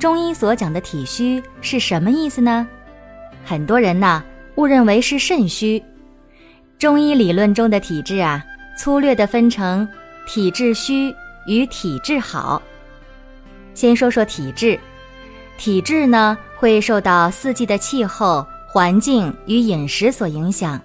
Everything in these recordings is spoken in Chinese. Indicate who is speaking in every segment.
Speaker 1: 中医所讲的体虚是什么意思呢？很多人呐误认为是肾虚。中医理论中的体质啊，粗略的分成体质虚与体质好。先说说体质，体质呢会受到四季的气候、环境与饮食所影响，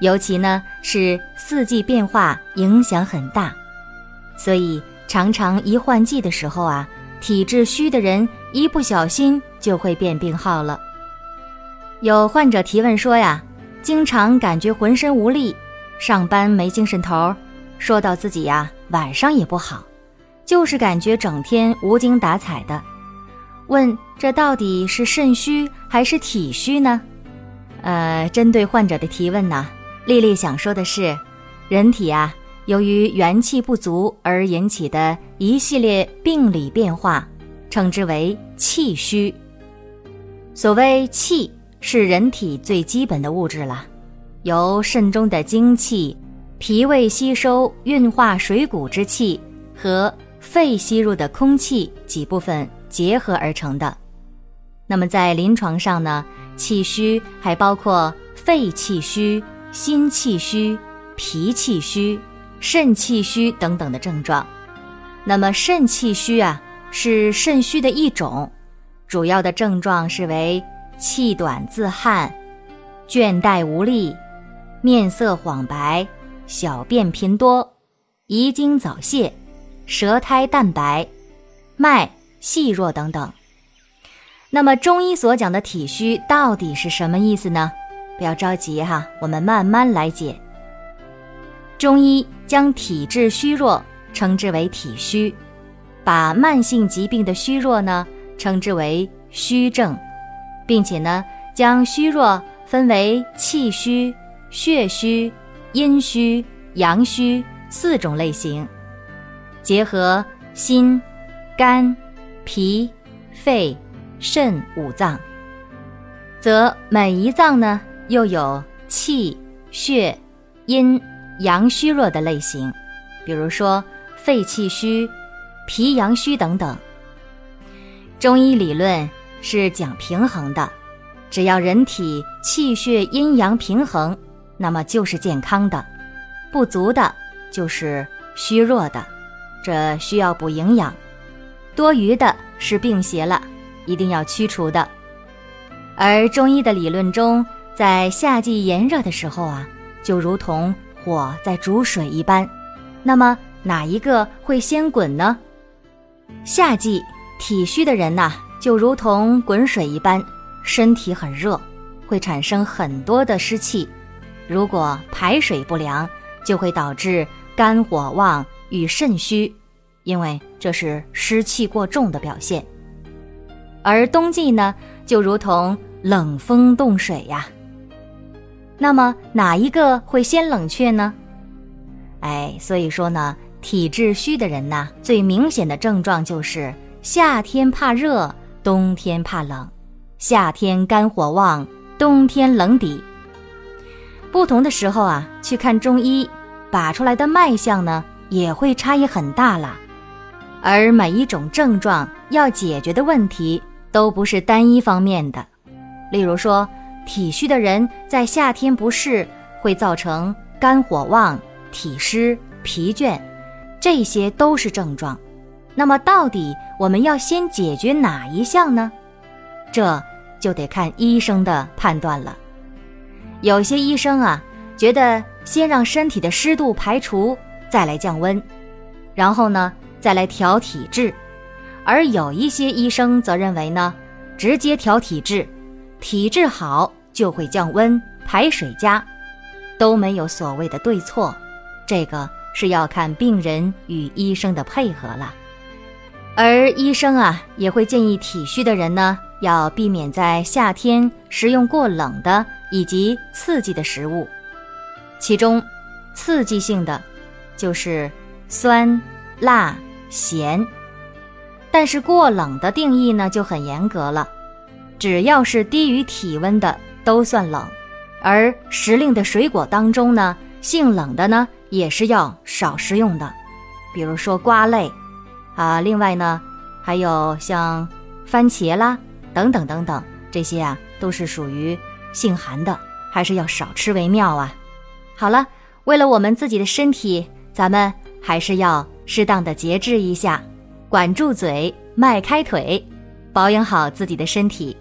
Speaker 1: 尤其呢是四季变化影响很大，所以。常常一换季的时候啊，体质虚的人一不小心就会变病号了。有患者提问说呀，经常感觉浑身无力，上班没精神头，说到自己呀晚上也不好，就是感觉整天无精打采的。问这到底是肾虚还是体虚呢？呃，针对患者的提问呢，丽丽想说的是，人体啊。由于元气不足而引起的一系列病理变化，称之为气虚。所谓气，是人体最基本的物质了，由肾中的精气、脾胃吸收运化水谷之气和肺吸入的空气几部分结合而成的。那么在临床上呢，气虚还包括肺气虚、心气虚、脾气虚。肾气虚等等的症状，那么肾气虚啊是肾虚的一种，主要的症状是为气短自汗、倦怠无力、面色恍白、小便频多、遗精早泄、舌苔淡白、脉细弱等等。那么中医所讲的体虚到底是什么意思呢？不要着急哈，我们慢慢来解。中医将体质虚弱称之为体虚，把慢性疾病的虚弱呢称之为虚症，并且呢将虚弱分为气虚、血虚、阴虚、阳虚四种类型，结合心、肝、脾、肺、肾五脏，则每一脏呢又有气、血、阴。阳虚弱的类型，比如说肺气虚、脾阳虚等等。中医理论是讲平衡的，只要人体气血阴阳平衡，那么就是健康的；不足的，就是虚弱的，这需要补营养；多余的是病邪了，一定要驱除的。而中医的理论中，在夏季炎热的时候啊，就如同。火在煮水一般，那么哪一个会先滚呢？夏季体虚的人呐，就如同滚水一般，身体很热，会产生很多的湿气。如果排水不良，就会导致肝火旺与肾虚，因为这是湿气过重的表现。而冬季呢，就如同冷风冻水呀。那么哪一个会先冷却呢？哎，所以说呢，体质虚的人呐，最明显的症状就是夏天怕热，冬天怕冷；夏天肝火旺，冬天冷底。不同的时候啊，去看中医，把出来的脉象呢，也会差异很大了。而每一种症状要解决的问题，都不是单一方面的。例如说。体虚的人在夏天不适，会造成肝火旺、体湿、疲倦，这些都是症状。那么，到底我们要先解决哪一项呢？这就得看医生的判断了。有些医生啊，觉得先让身体的湿度排除，再来降温，然后呢，再来调体质；而有一些医生则认为呢，直接调体质。体质好就会降温、排水佳，都没有所谓的对错，这个是要看病人与医生的配合了。而医生啊，也会建议体虚的人呢，要避免在夏天食用过冷的以及刺激的食物。其中，刺激性的就是酸、辣、咸。但是过冷的定义呢就很严格了，只要是低于体温的都算冷。而时令的水果当中呢，性冷的呢也是要少食用的，比如说瓜类。啊，另外呢，还有像番茄啦，等等等等，这些啊都是属于性寒的，还是要少吃为妙啊。好了，为了我们自己的身体，咱们还是要适当的节制一下，管住嘴，迈开腿，保养好自己的身体。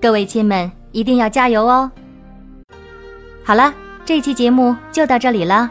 Speaker 1: 各位亲们，一定要加油哦！好了，这期节目就到这里了，